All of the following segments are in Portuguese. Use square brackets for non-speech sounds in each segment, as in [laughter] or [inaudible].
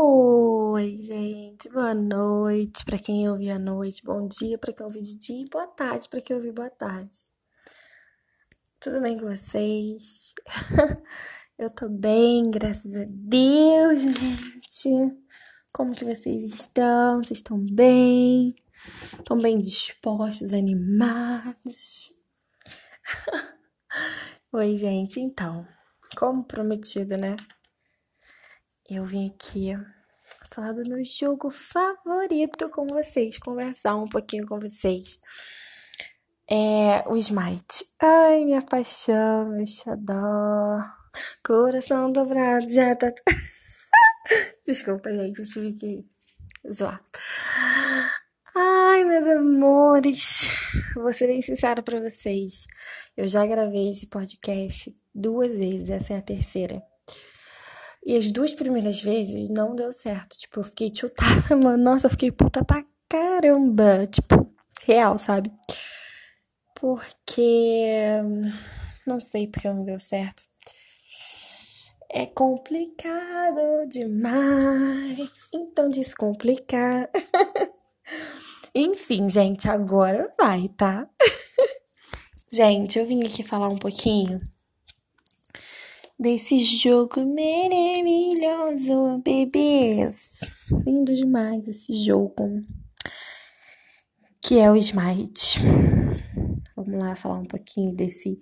Oi, gente, boa noite para quem ouve à noite, bom dia para quem ouve de dia e boa tarde para quem ouve boa tarde. Tudo bem com vocês? [laughs] Eu tô bem, graças a Deus, gente. Como que vocês estão? Vocês estão bem? Estão bem dispostos, animados? [laughs] Oi, gente, então, como prometido, né? Eu vim aqui falar do meu jogo favorito com vocês, conversar um pouquinho com vocês. É o Smite. Ai, minha paixão, meu xodó. Coração dobrado, já tá. [laughs] Desculpa, gente, eu tive que zoar. Ai, meus amores, vou ser bem sincera pra vocês. Eu já gravei esse podcast duas vezes, essa é a terceira. E as duas primeiras vezes não deu certo. Tipo, eu fiquei chutada, [laughs] mano. Nossa, eu fiquei puta pra caramba. Tipo, real, sabe? Porque. Não sei porque não deu certo. É complicado demais. Então, descomplicar. [laughs] Enfim, gente, agora vai, tá? [laughs] gente, eu vim aqui falar um pouquinho desse jogo maravilhoso, bebês. Lindo demais esse jogo. Que é o Smite. Vamos lá falar um pouquinho desse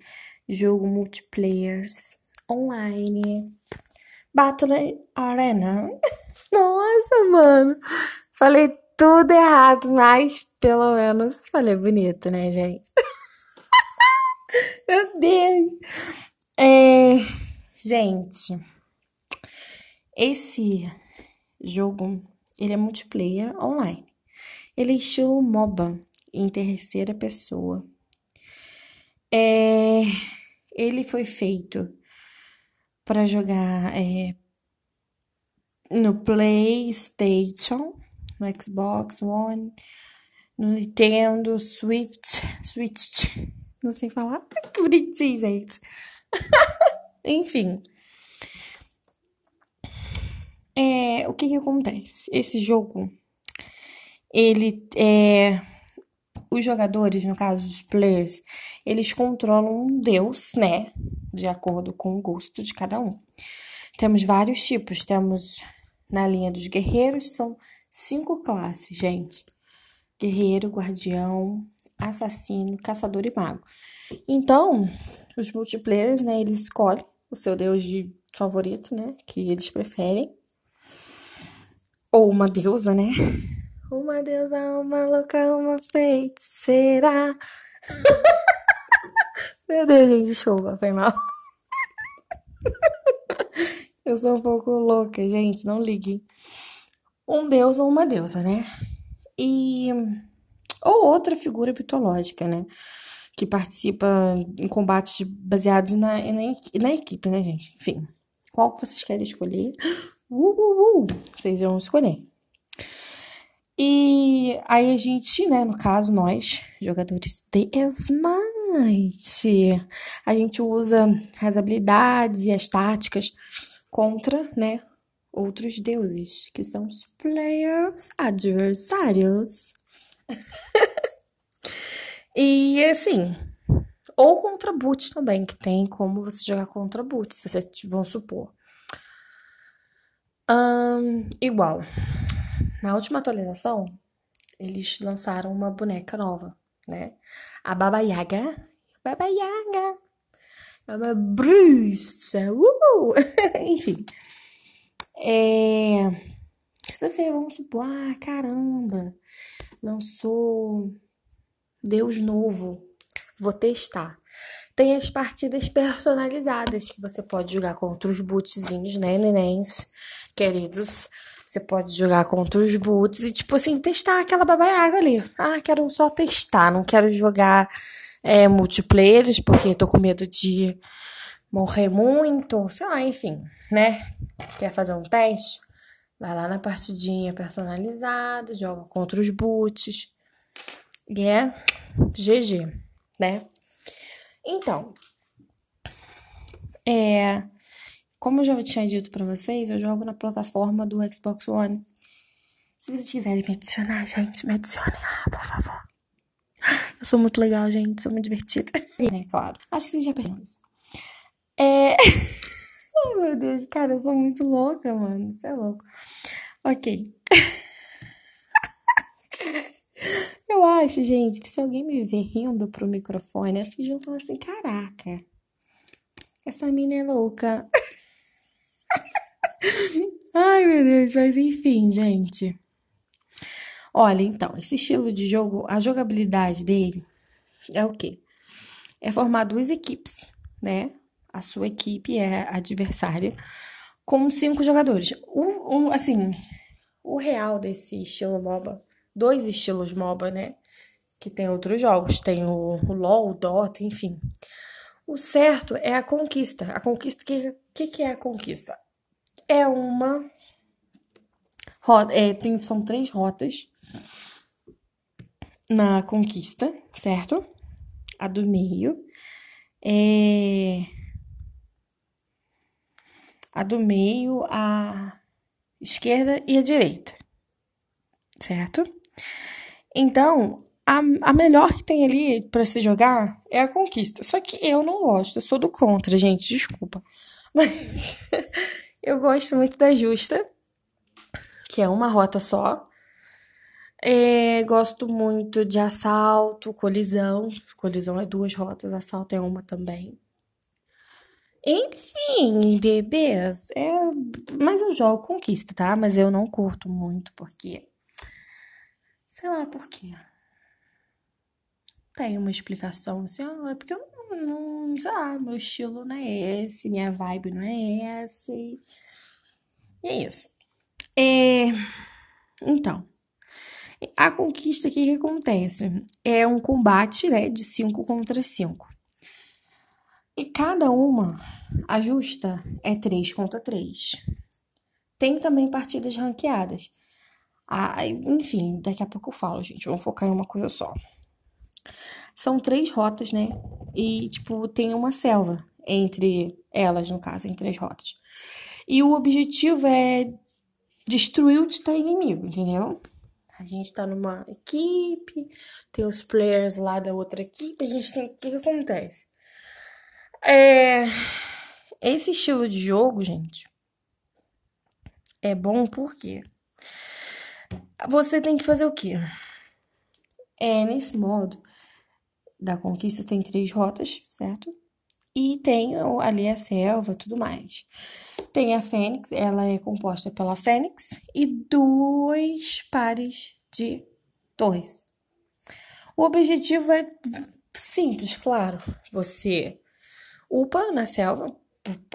jogo multiplayers online. Battle Arena. [laughs] Nossa, mano. Falei tudo errado, mas pelo menos falei bonito, né, gente? [laughs] Meu Deus. É, Gente, esse jogo, ele é multiplayer online. Ele é estilo MOBA, em terceira pessoa. É, ele foi feito para jogar é, no PlayStation, no Xbox One, no Nintendo, Switch, [laughs] Switch, não sei falar, [laughs] bonitinho, gente. [laughs] Enfim. É, o que que acontece? Esse jogo, ele é... Os jogadores, no caso os players, eles controlam um deus, né? De acordo com o gosto de cada um. Temos vários tipos. Temos na linha dos guerreiros, são cinco classes, gente: guerreiro, guardião, assassino, caçador e mago. Então, os multiplayers, né? Eles escolhem o seu deus de favorito, né? Que eles preferem. Ou uma deusa, né? [laughs] Uma deusa, uma louca, uma feiticeira. [laughs] Meu Deus, gente, desculpa, foi mal. [laughs] Eu sou um pouco louca, gente, não liguem. Um deus ou uma deusa, né? E. Ou outra figura mitológica, né? Que participa em combates baseados na, na, na equipe, né, gente? Enfim, qual que vocês querem escolher? [gasps] Uh, uh, uh, vocês vão escolher. E aí a gente, né, no caso, nós, jogadores de Smite, a gente usa as habilidades e as táticas contra, né, outros deuses, que são os players adversários. [laughs] E assim, ou contra boot também, que tem como você jogar contra boot, se você vamos supor. Um, igual, na última atualização, eles lançaram uma boneca nova, né? A Baba Yaga. Baba Yaga. É uma bruxa. Uh! [laughs] Enfim. É... Se você, vamos supor, ah, caramba, lançou Deus novo. Vou testar. Tem as partidas personalizadas que você pode jogar contra os bootzinhos, né, nenéns queridos? Você pode jogar contra os boots e, tipo assim, testar aquela babaiaga ali. Ah, quero só testar, não quero jogar é, multiplayers porque tô com medo de morrer muito, sei lá, enfim, né? Quer fazer um teste? Vai lá na partidinha personalizada, joga contra os boots. E é GG, né? Então, é, como eu já tinha dito para vocês, eu jogo na plataforma do Xbox One. Se vocês quiserem me adicionar, gente, me adicionem lá, por favor. Eu sou muito legal, gente, sou muito divertida. [laughs] É claro. Acho que vocês já perderam isso. É. Ai, [laughs] meu Deus, cara, eu sou muito louca, mano. Isso é louco. Ok. [laughs] Eu acho, gente, que se alguém me ver rindo pro microfone, acho que já vão assim: caraca, essa mina é louca. [laughs] Ai, meu Deus, mas enfim, gente. Olha, então, esse estilo de jogo, a jogabilidade dele é o quê? É formar duas equipes, né? A sua equipe é adversária com cinco jogadores. O, um, assim, o real desse estilo MOBA, dois estilos MOBA, né? Que tem outros jogos, tem o, o LoL, o Dota, enfim. O certo é a conquista. A conquista, o que, que, que é a conquista? É uma rota, é, tem, são três rotas na conquista, certo? A do meio é a do meio, a esquerda e a direita, certo? Então, a, a melhor que tem ali para se jogar é a conquista. Só que eu não gosto, eu sou do contra, gente, desculpa. [laughs] Mas eu gosto muito da justa, que é uma rota só. É, gosto muito de assalto, colisão. Colisão é duas rotas, assalto é uma também. Enfim, bebês, é... mas eu jogo conquista, tá? Mas eu não curto muito, porque. Sei lá por quê. Tem uma explicação assim, ah, é porque eu não, não. Sei lá, meu estilo não é esse, minha vibe não é essa. E é isso. É... Então. A conquista, que, que acontece? É um combate, né, de 5 contra 5. E cada uma, a justa, é 3 contra 3. Tem também partidas ranqueadas. Ah, enfim, daqui a pouco eu falo, gente. Vamos focar em uma coisa só. São três rotas, né? E, tipo, tem uma selva entre elas, no caso, entre as rotas. E o objetivo é destruir o titã inimigo, entendeu? A gente tá numa equipe, tem os players lá da outra equipe, a gente tem. O que, que acontece? É. Esse estilo de jogo, gente, é bom porque você tem que fazer o quê? É nesse modo da conquista tem três rotas, certo? E tem ali a selva, tudo mais. Tem a Fênix, ela é composta pela Fênix e dois pares de torres. O objetivo é simples, claro. Você upa na selva.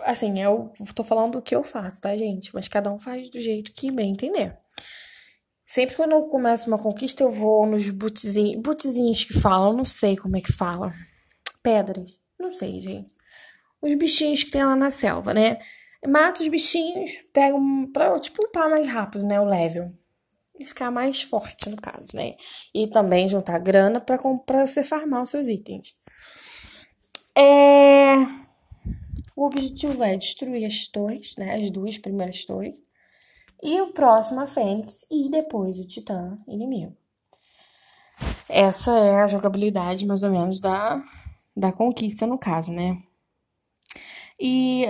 Assim, eu tô falando o que eu faço, tá, gente? Mas cada um faz do jeito que bem entender. Sempre quando eu começo uma conquista, eu vou nos butezinhos, butezinhos que falam, não sei como é que fala. Pedras, não sei, gente. Os bichinhos que tem lá na selva, né? Mata os bichinhos, pega um, pra, tipo, upar mais rápido, né? O level. E ficar mais forte, no caso, né? E também juntar grana pra, pra você farmar os seus itens. É... O objetivo é destruir as torres, né? As duas primeiras torres. E o próximo a Fênix e depois o Titã inimigo. Essa é a jogabilidade, mais ou menos, da, da conquista, no caso, né? E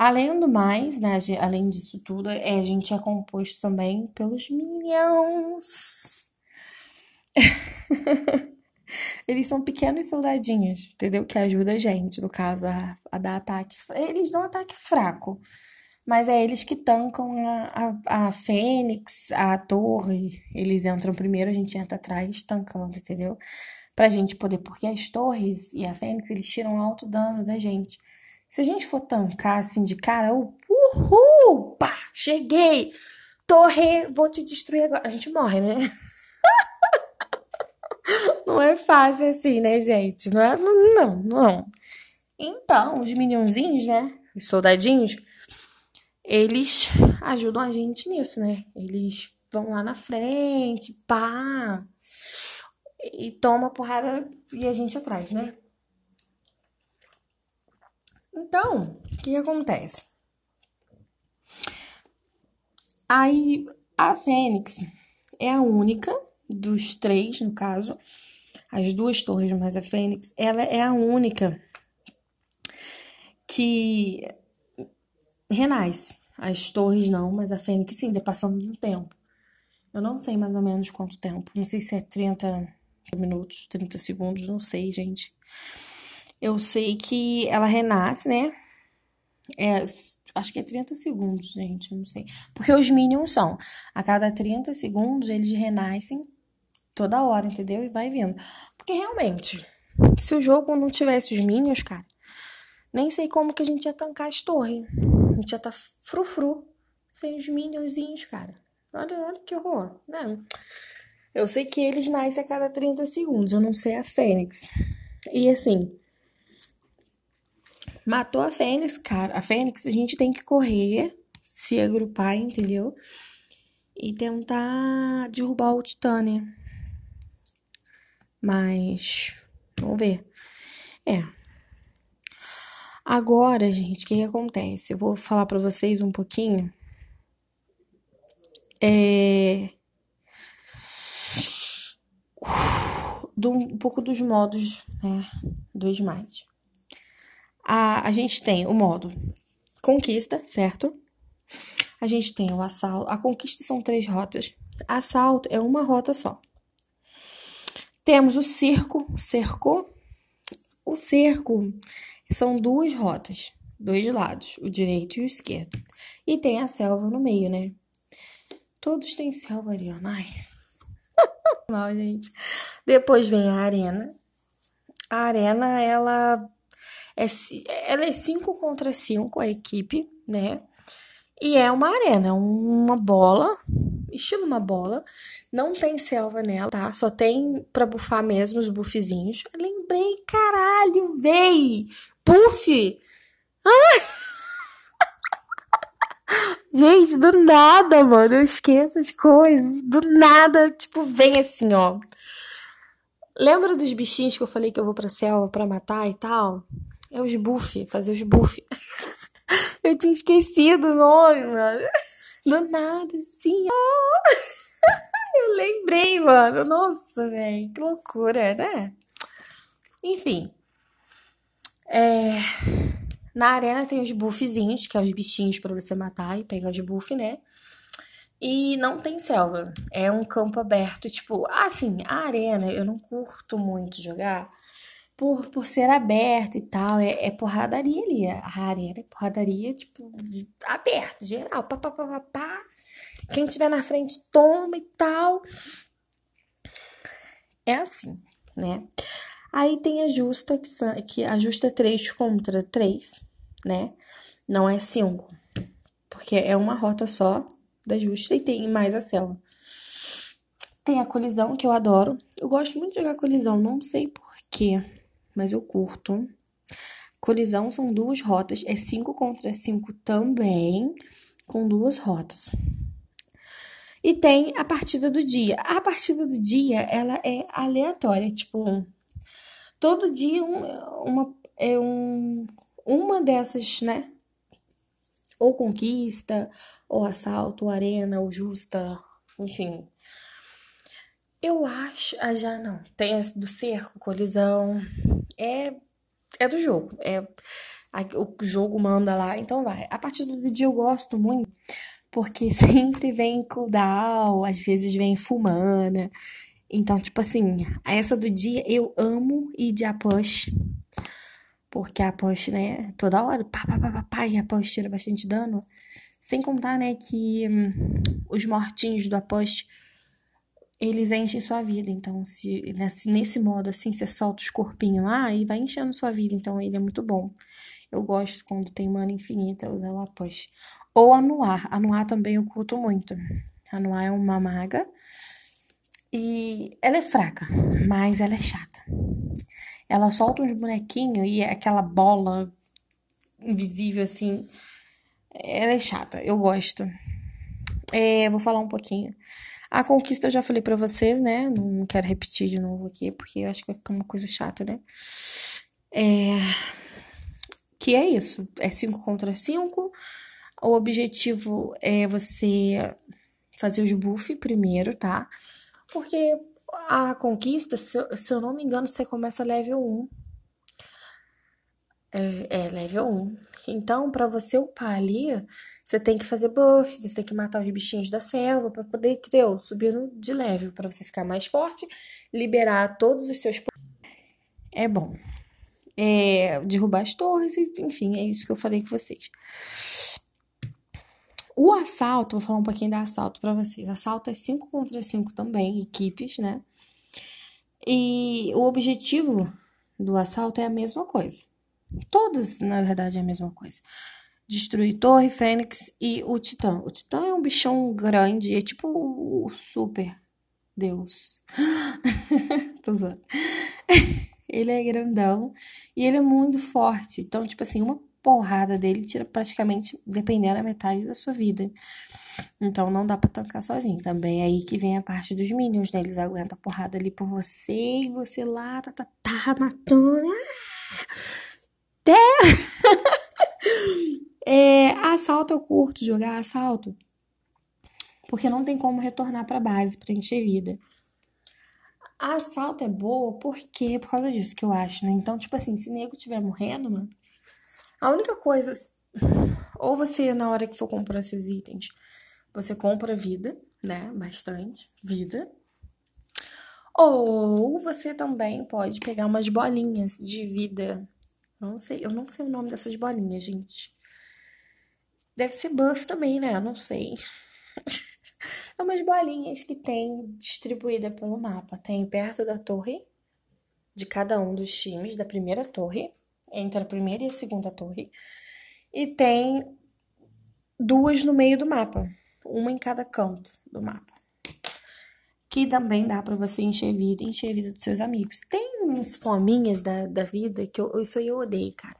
Além do mais, né, além disso tudo, é, a gente é composto também pelos Minions. [laughs] Eles são pequenos soldadinhos, entendeu? Que ajudam a gente, no caso, a, a dar ataque. Eles dão ataque fraco, mas é eles que tancam a, a, a Fênix, a torre. Eles entram primeiro, a gente entra atrás, tancando, entendeu? Pra gente poder, porque as torres e a Fênix, eles tiram alto dano da gente. Se a gente for tancar assim de cara, uhul, pá, cheguei, torre, vou te destruir agora. A gente morre, né? [laughs] não é fácil assim, né, gente? Não é, não, não. Então, os minionzinhos, né, os soldadinhos, eles ajudam a gente nisso, né? Eles vão lá na frente, pá, e toma porrada e a gente atrás, né? Então, o que acontece? Aí a Fênix é a única dos três, no caso, as duas torres, mas a Fênix, ela é a única que renasce. As torres não, mas a Fênix sim, passando do tempo. Eu não sei mais ou menos quanto tempo. Não sei se é 30 minutos, 30 segundos, não sei, gente. Eu sei que ela renasce, né? É, acho que é 30 segundos, gente, não sei. Porque os Minions são, a cada 30 segundos eles renascem toda hora, entendeu? E vai vindo. Porque realmente, se o jogo não tivesse os Minions, cara, nem sei como que a gente ia tancar as torres. Gente ia tá frufru sem os Minionzinhos, cara. Olha, olha que horror. Não. Eu sei que eles nascem a cada 30 segundos, eu não sei a Fênix. E assim, matou a Fênix, cara. A Fênix, a gente tem que correr, se agrupar, entendeu? E tentar derrubar o Titânia. Mas, vamos ver. É. Agora, gente, o que, que acontece? Eu vou falar para vocês um pouquinho é, do, um pouco dos modos né, do Smite. A, a gente tem o modo conquista, certo? A gente tem o assalto. A conquista são três rotas. Assalto é uma rota só. Temos o circo, cerco. O cerco são duas rotas, dois lados, o direito e o esquerdo. E tem a selva no meio, né? Todos têm selva, Ariana. Ai. [laughs] Mal, gente. Depois vem a arena. A arena, ela é, ela é 5 contra 5, a equipe, né? E é uma arena, uma bola, estilo uma bola. Não tem selva nela, tá? Só tem pra bufar mesmo os buffzinhos. Lembrei, caralho, véi! Buff! Ah! [laughs] Gente, do nada, mano. Eu esqueço as coisas. Do nada, tipo, vem assim, ó. Lembra dos bichinhos que eu falei que eu vou pra selva pra matar e tal? É os buff, fazer os buff. [laughs] eu tinha esquecido o nome, mano. Do nada, assim, [laughs] eu lembrei, mano. Nossa, velho. Que loucura, né? Enfim. É. Na arena tem os buffzinhos, que é os bichinhos para você matar e pegar os buff, né? E não tem selva. É um campo aberto, tipo, assim, a arena eu não curto muito jogar por, por ser aberto e tal. É, é porradaria ali. A arena é porradaria, tipo, aberto, geral. Pá, pá, pá, pá, pá. Quem tiver na frente toma e tal. É assim, né? Aí tem a justa, que, ajusta 3 contra 3, né? Não é 5. Porque é uma rota só da justa e tem mais a selva. Tem a colisão, que eu adoro. Eu gosto muito de jogar colisão, não sei porquê, mas eu curto. Colisão são duas rotas, é 5 contra 5 também, com duas rotas. E tem a partida do dia. A partida do dia, ela é aleatória, tipo, todo dia um, uma, é um, uma dessas, né? Ou conquista, ou assalto, ou arena, ou justa, enfim. Eu acho. Ah, já não. Tem essa do cerco, colisão. É, é do jogo. É, o jogo manda lá, então vai. A partir do dia eu gosto muito, porque [laughs] sempre vem cooldown, às vezes vem fumana. Então, tipo assim, essa do dia eu amo ir de Apush. Porque a Apush, né, toda hora, pá, pá, pá, pá, pá, e a Apush tira bastante dano. Sem contar, né, que hum, os mortinhos do Apush, eles enchem sua vida. Então, se nesse, nesse modo, assim, você solta os corpinhos lá e vai enchendo sua vida. Então, ele é muito bom. Eu gosto quando tem mana infinita, usar o Apush. Ou anuar. Anuar também eu curto muito. Anuar é uma maga e ela é fraca, mas ela é chata. Ela solta uns bonequinhos e é aquela bola invisível assim. Ela é chata, eu gosto. É, vou falar um pouquinho. A conquista eu já falei para vocês, né? Não quero repetir de novo aqui, porque eu acho que vai ficar uma coisa chata, né? É... Que é isso. É 5 contra 5. O objetivo é você fazer os buff primeiro, tá? Porque a conquista, se, eu- se eu não me engano, você começa level 1. É, é level 1. Então, pra você upar ali, você tem que fazer buff, você tem que matar os bichinhos da selva pra poder, entendeu? Subindo de level, pra você ficar mais forte, liberar todos os seus. É bom. É, derrubar as torres, enfim, é isso que eu falei com vocês. O assalto, vou falar um pouquinho da assalto pra vocês. Assalto é 5 contra 5 também, equipes, né? E o objetivo do assalto é a mesma coisa. Todos, na verdade, é a mesma coisa. Destruir Torre, Fênix e o Titã. O Titã é um bichão grande, é tipo o super Deus. [laughs] Tô zoando. [laughs] Ele é grandão e ele é muito forte. Então, tipo assim, uma porrada dele tira praticamente, dependendo, a metade da sua vida. Então não dá pra tancar sozinho. Também é aí que vem a parte dos minions, né? Eles aguentam a porrada ali por você e você lá, tá, tá, tá, matando. Até. [laughs] é, assalto eu curto jogar assalto. Porque não tem como retornar pra base pra encher vida. Assalto é boa porque por causa disso que eu acho, né? Então, tipo assim, se nego estiver morrendo, mano, a única coisa. Ou você, na hora que for comprar seus itens, você compra vida, né? Bastante vida. Ou você também pode pegar umas bolinhas de vida. Não sei, eu não sei o nome dessas bolinhas, gente. Deve ser buff também, né? Eu não sei. [laughs] É umas bolinhas que tem distribuída pelo mapa. Tem perto da torre de cada um dos times, da primeira torre, entre a primeira e a segunda torre. E tem duas no meio do mapa, uma em cada canto do mapa. Que também dá pra você encher vida encher a vida dos seus amigos. Tem uns fominhas da, da vida que eu, isso aí eu odeio, cara.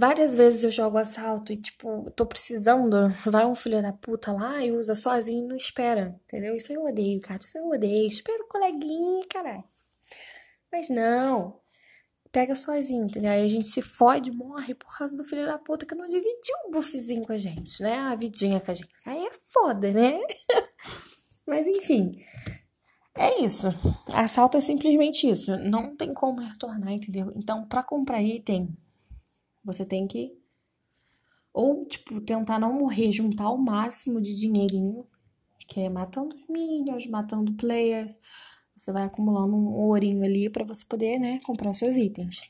Várias vezes eu jogo assalto e, tipo, tô precisando, vai um filho da puta lá e usa sozinho e não espera, entendeu? Isso eu odeio, cara. Isso eu odeio. Espera o coleguinha, caralho. Mas não. Pega sozinho, entendeu? Aí a gente se fode, morre por causa do filho da puta que não dividiu o buffzinho com a gente, né? A vidinha com a gente. Aí é foda, né? [laughs] Mas enfim. É isso. Assalto é simplesmente isso. Não tem como retornar, entendeu? Então, pra comprar item, você tem que ou tipo tentar não morrer, juntar o máximo de dinheirinho, que é matando os minions, matando players. Você vai acumulando um ourinho ali pra você poder, né, comprar os seus itens.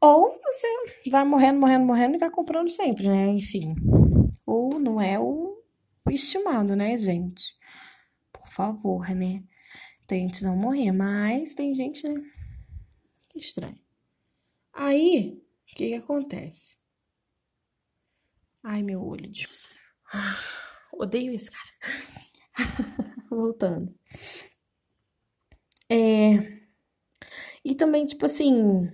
Ou você vai morrendo, morrendo, morrendo e vai comprando sempre, né? Enfim. Ou não é o estimado, né, gente? Por favor, né? Tente não morrer, mas tem gente, né? Estranho. Aí, o que que acontece? Ai, meu olho. de- Ah, [sighs] Odeio isso, cara. [laughs] Voltando. É. E também, tipo assim.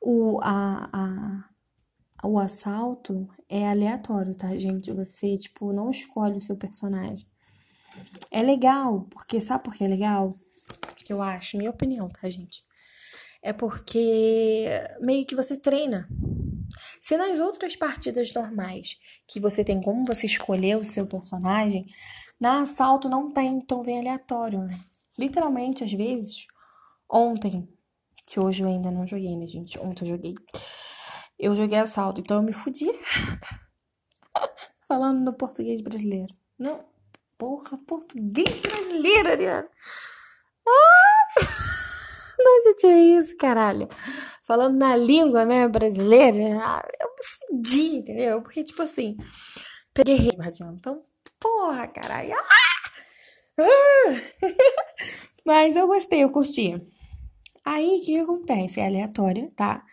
O, a, a, o assalto é aleatório, tá, gente? Você, tipo, não escolhe o seu personagem. É legal, porque sabe por que é legal? Que eu acho, minha opinião, tá, gente? É porque meio que você treina. Se nas outras partidas normais que você tem como você escolher o seu personagem, na assalto não tem, então vem aleatório, né? Literalmente, às vezes, ontem, que hoje eu ainda não joguei, né, gente? Ontem eu joguei. Eu joguei assalto, então eu me fudi. [laughs] Falando no português brasileiro. Não, porra, português brasileiro, Ariana. Ah! [laughs] De onde eu tirei isso, caralho? Falando na língua, né, brasileira, eu me fudi, entendeu? Porque, tipo assim, peguei. Então, porra, caralho. Ah! Ah! [laughs] Mas eu gostei, eu curti. Aí, o que acontece? É aleatória, tá?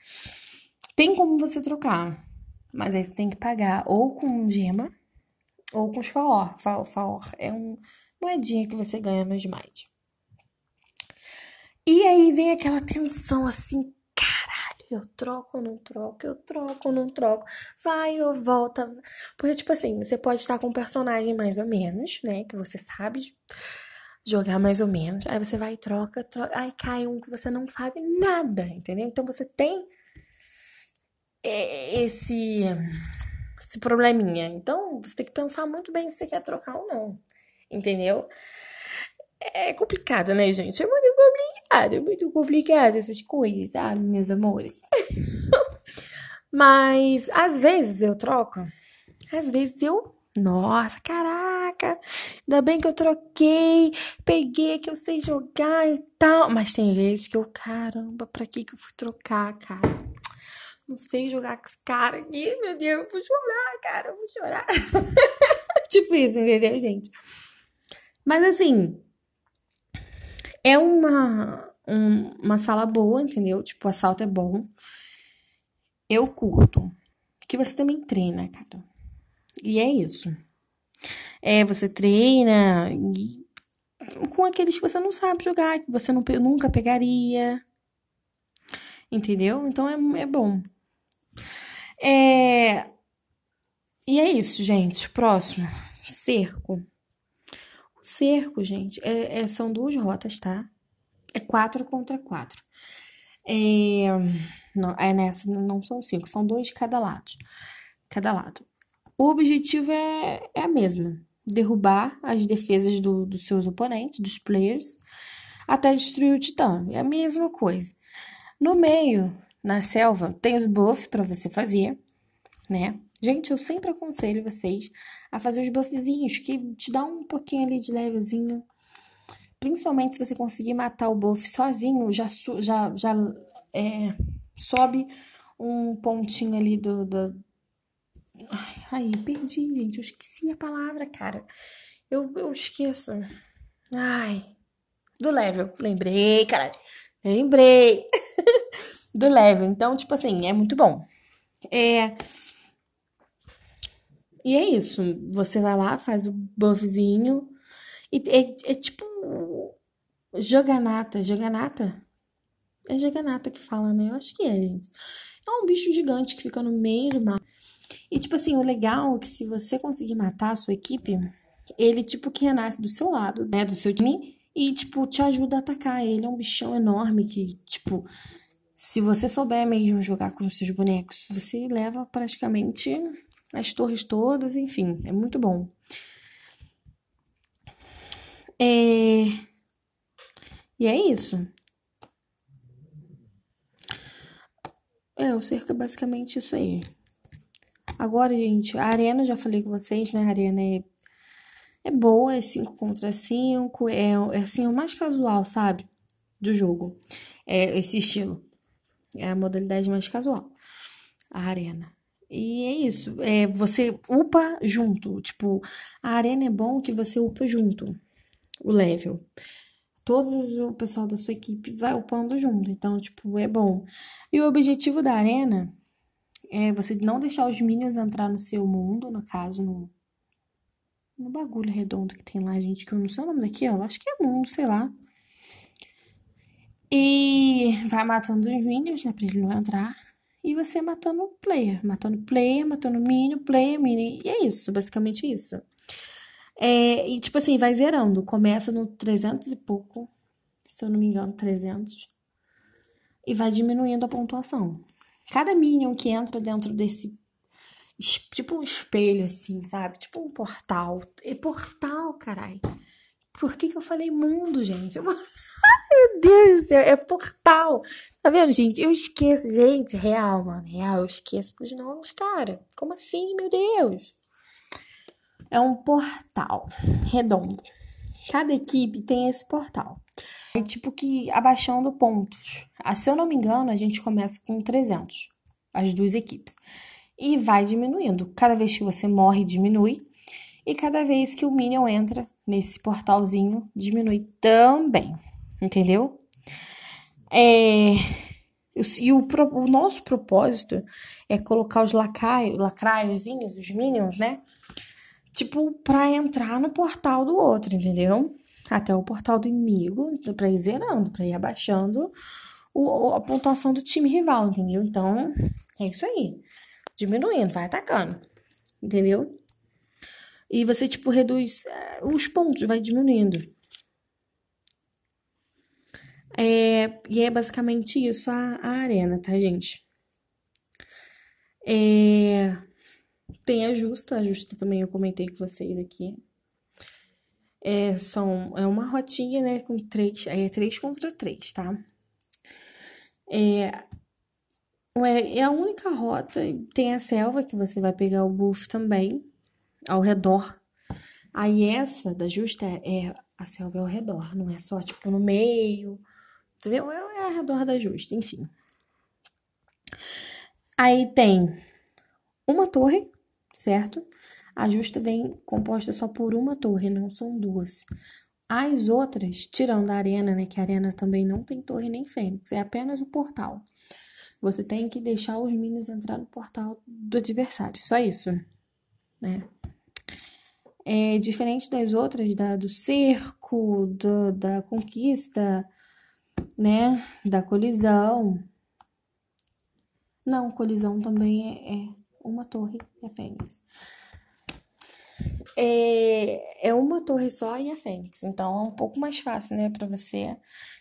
Tem como você trocar, mas aí você tem que pagar ou com gema ou com os faor. Faor, faor é um moedinha que você ganha no Smite. E aí vem aquela tensão assim, eu troco ou não troco, eu troco ou não troco, vai ou volta. Porque, tipo assim, você pode estar com um personagem mais ou menos, né? Que você sabe jogar mais ou menos. Aí você vai e troca, troca. Aí cai um que você não sabe nada, entendeu? Então você tem é, esse, esse probleminha. Então, você tem que pensar muito bem se você quer trocar ou não. Entendeu? É complicado, né, gente? É muito complicado, é muito complicado essas coisas, sabe, meus amores? [laughs] Mas às vezes eu troco, às vezes eu. Nossa, caraca! Ainda bem que eu troquei, peguei que eu sei jogar e tal. Mas tem vezes que eu, caramba, pra que que eu fui trocar, cara? Não sei jogar com esse cara aqui, meu Deus, eu vou chorar, cara, eu vou chorar. [laughs] tipo isso, entendeu, gente? Mas assim, é uma, um, uma sala boa, entendeu? Tipo, o assalto é bom. Eu curto. Que você também treina, cara. E é isso. É, você treina e, com aqueles que você não sabe jogar, que você não, nunca pegaria. Entendeu? Então é, é bom. É... E é isso, gente. Próximo. Cerco. Cerco, gente, é, é, são duas rotas, tá? É quatro contra quatro. É, não, é nessa, não são cinco, são dois de cada lado. Cada lado. O objetivo é, é a mesma: derrubar as defesas do, dos seus oponentes, dos players, até destruir o titã. É a mesma coisa. No meio, na selva, tem os buffs para você fazer, né? Gente, eu sempre aconselho vocês a fazer os buffzinhos, que te dá um pouquinho ali de levelzinho. Principalmente se você conseguir matar o buff sozinho, já, já, já é, sobe um pontinho ali do, do... Ai, perdi, gente. Eu esqueci a palavra, cara. Eu, eu esqueço. Ai. Do level. Lembrei, cara. Lembrei. [laughs] do level. Então, tipo assim, é muito bom. É. E é isso. Você vai lá, faz o buffzinho. E é, é tipo. Joganata. Joganata? É Joganata que fala, né? Eu acho que é, gente. É um bicho gigante que fica no meio do mar. E, tipo assim, o legal é que se você conseguir matar a sua equipe, ele, tipo, que renasce do seu lado, né? Do seu time. E, tipo, te ajuda a atacar. Ele é um bichão enorme que, tipo, se você souber mesmo jogar com os seus bonecos, você leva praticamente as torres todas, enfim, é muito bom. É... E é isso. É, o cerco é basicamente isso aí. Agora, gente, a arena, já falei com vocês, né? A arena é, é boa, é 5 contra 5, é, é assim, o mais casual, sabe? Do jogo. É esse estilo. É a modalidade mais casual. A arena. E é isso. É, você upa junto. Tipo, a arena é bom que você upa junto o level. Todos o pessoal da sua equipe vai upando junto. Então, tipo, é bom. E o objetivo da arena é você não deixar os minions entrar no seu mundo, no caso, no, no bagulho redondo que tem lá, gente, que eu não sei o nome daquilo. Acho que é mundo, sei lá. E vai matando os minions, né, pra ele não entrar e você matando player, matando player, matando minion, player, minion, e é isso, basicamente isso. É, e tipo assim, vai zerando, começa no 300 e pouco, se eu não me engano, 300, e vai diminuindo a pontuação. Cada minion que entra dentro desse tipo um espelho assim, sabe? Tipo um portal. É portal, carai. Por que que eu falei mundo, gente? Eu... Meu Deus do céu, é portal. Tá vendo, gente? Eu esqueço, gente, real, mano, real, eu esqueço dos nomes, cara. Como assim, meu Deus? É um portal redondo. Cada equipe tem esse portal. É tipo que abaixando pontos. Ah, se eu não me engano, a gente começa com 300, as duas equipes. E vai diminuindo. Cada vez que você morre, diminui. E cada vez que o Minion entra nesse portalzinho, diminui também entendeu? É, e o, o, nosso propósito é colocar os lacaios, lacraiozinhos, os minions, né? Tipo, pra entrar no portal do outro, entendeu? Até o portal do inimigo, pra ir zerando, pra ir abaixando o, a pontuação do time rival, entendeu? Então, é isso aí. Diminuindo, vai atacando, entendeu? E você, tipo, reduz é, os pontos, vai diminuindo. É, e é basicamente isso a, a arena, tá, gente? É... Tem a justa, a justa também eu comentei com vocês aqui. É, são, é uma rotinha, né, com três, aí é três contra três, tá? É, é a única rota, tem a selva que você vai pegar o buff também, ao redor. Aí essa da justa é, é a selva é ao redor, não é só tipo no meio, entendeu? É, é redor da justa, enfim. Aí tem uma torre, certo? A justa vem composta só por uma torre, não são duas. As outras, tirando a arena, né? Que a arena também não tem torre nem fênix, é apenas o portal. Você tem que deixar os minions entrar no portal do adversário, só isso, né? É diferente das outras, da, do cerco, do, da conquista, né? Da colisão. Não, colisão também é, é uma torre, é fênix é, é uma torre só e a Fênix. Então é um pouco mais fácil, né, para você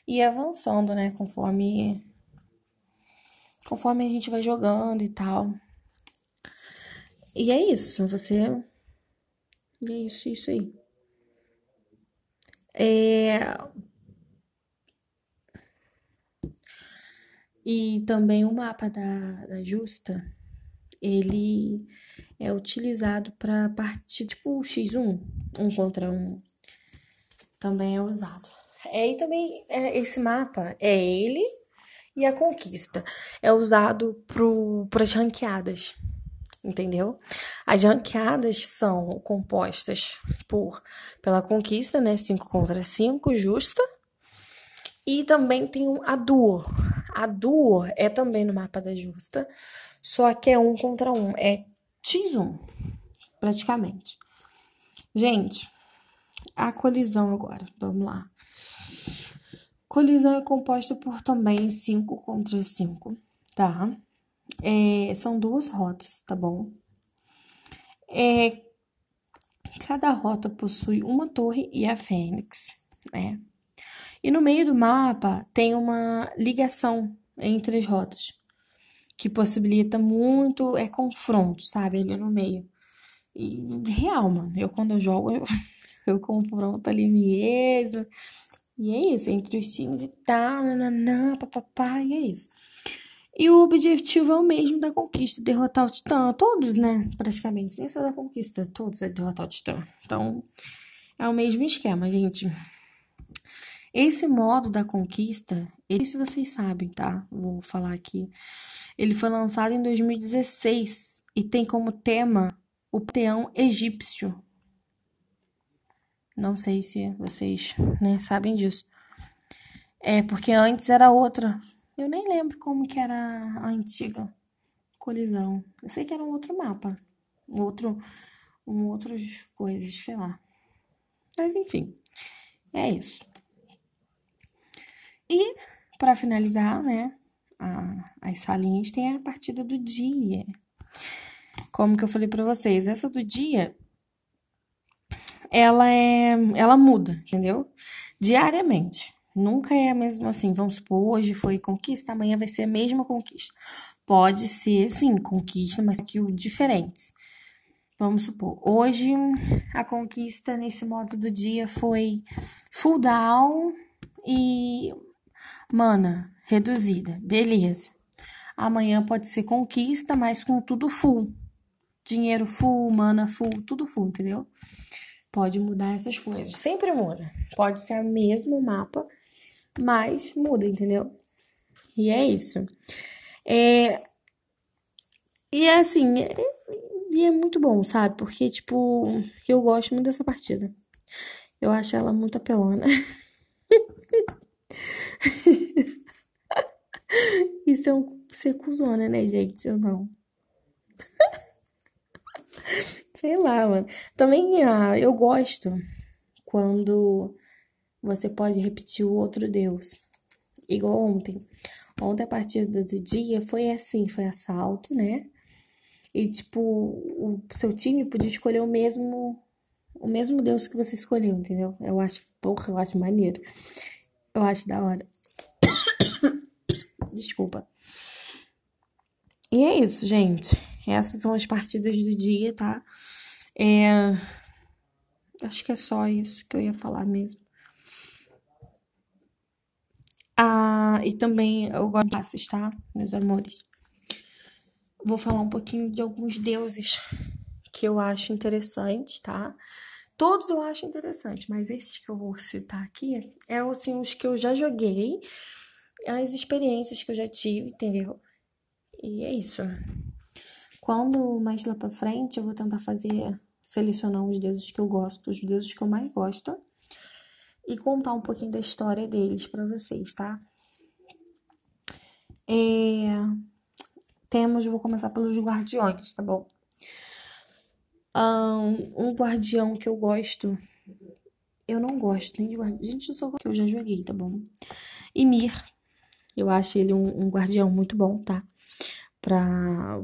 ir avançando, né, conforme conforme a gente vai jogando e tal. E é isso, você e é isso, isso aí. É... E também o mapa da, da Justa, ele é utilizado para partir, tipo o X1, um contra um, também é usado. É, e também é, esse mapa é ele e a conquista. É usado para as ranqueadas, entendeu? As ranqueadas são compostas por pela conquista, né? 5 contra 5, justa. E também tem a duo. A duo é também no mapa da justa, só que é um contra um. É X1, praticamente. Gente, a colisão agora, vamos lá. Colisão é composta por também 5 contra 5, tá? É, são duas rotas, tá bom? É, cada rota possui uma torre e a fênix, né? E no meio do mapa tem uma ligação entre as rotas que possibilita muito é confronto, sabe? Ali no meio. E real, mano. Eu quando eu jogo, eu, [laughs] eu confronto ali mesmo. E é isso, entre os times e tal, nananã, papapá, e é isso. E o objetivo é o mesmo da conquista, derrotar o Titã. Todos, né? Praticamente. Nem só da conquista, todos é derrotar o Titã. Então, é o mesmo esquema, gente. Esse modo da conquista, ele, se vocês sabem, tá? Vou falar aqui. Ele foi lançado em 2016 e tem como tema o panteão egípcio. Não sei se vocês né, sabem disso. É porque antes era outra. Eu nem lembro como que era a antiga colisão. Eu sei que era um outro mapa, um outro, um outras coisas, sei lá. Mas enfim, é isso. E, para finalizar, né, a, as salinhas tem a partida do dia. Como que eu falei para vocês, essa do dia ela é ela muda, entendeu? Diariamente. Nunca é a mesma assim, vamos supor, hoje foi conquista, amanhã vai ser a mesma conquista. Pode ser, sim, conquista, mas que o diferente. Vamos supor, hoje a conquista nesse modo do dia foi full down e Mana, reduzida, beleza. Amanhã pode ser conquista, mas com tudo full. Dinheiro full, mana full, tudo full, entendeu? Pode mudar essas coisas. Sempre muda. Pode ser o mesmo mapa, mas muda, entendeu? E é isso. É... E é assim, é... e é muito bom, sabe? Porque, tipo, eu gosto muito dessa partida. Eu acho ela muito apelona. [laughs] [laughs] Isso é um ser cuzona, né, gente? Eu não. [laughs] Sei lá, mano. Também ah, eu gosto quando você pode repetir o outro Deus. Igual ontem. Ontem a partida do dia foi assim, foi assalto, né? E tipo, o seu time podia escolher o mesmo o mesmo Deus que você escolheu, entendeu? Eu acho, porra, eu acho maneiro. Eu acho da hora. Desculpa. E é isso, gente. Essas são as partidas do dia, tá? É... Acho que é só isso que eu ia falar mesmo. Ah, e também eu gosto de passes, tá? Meus amores. Vou falar um pouquinho de alguns deuses que eu acho interessantes, tá? Todos eu acho interessantes, mas esses que eu vou citar aqui é assim, os que eu já joguei, as experiências que eu já tive, entendeu? E é isso. Quando mais lá pra frente eu vou tentar fazer, selecionar os deuses que eu gosto, os deuses que eu mais gosto e contar um pouquinho da história deles para vocês, tá? É... Temos, vou começar pelos guardiões, tá bom? Um, um guardião que eu gosto, eu não gosto nem de guardião, gente, eu só que eu já joguei, tá bom? Ymir, eu acho ele um, um guardião muito bom, tá? Pra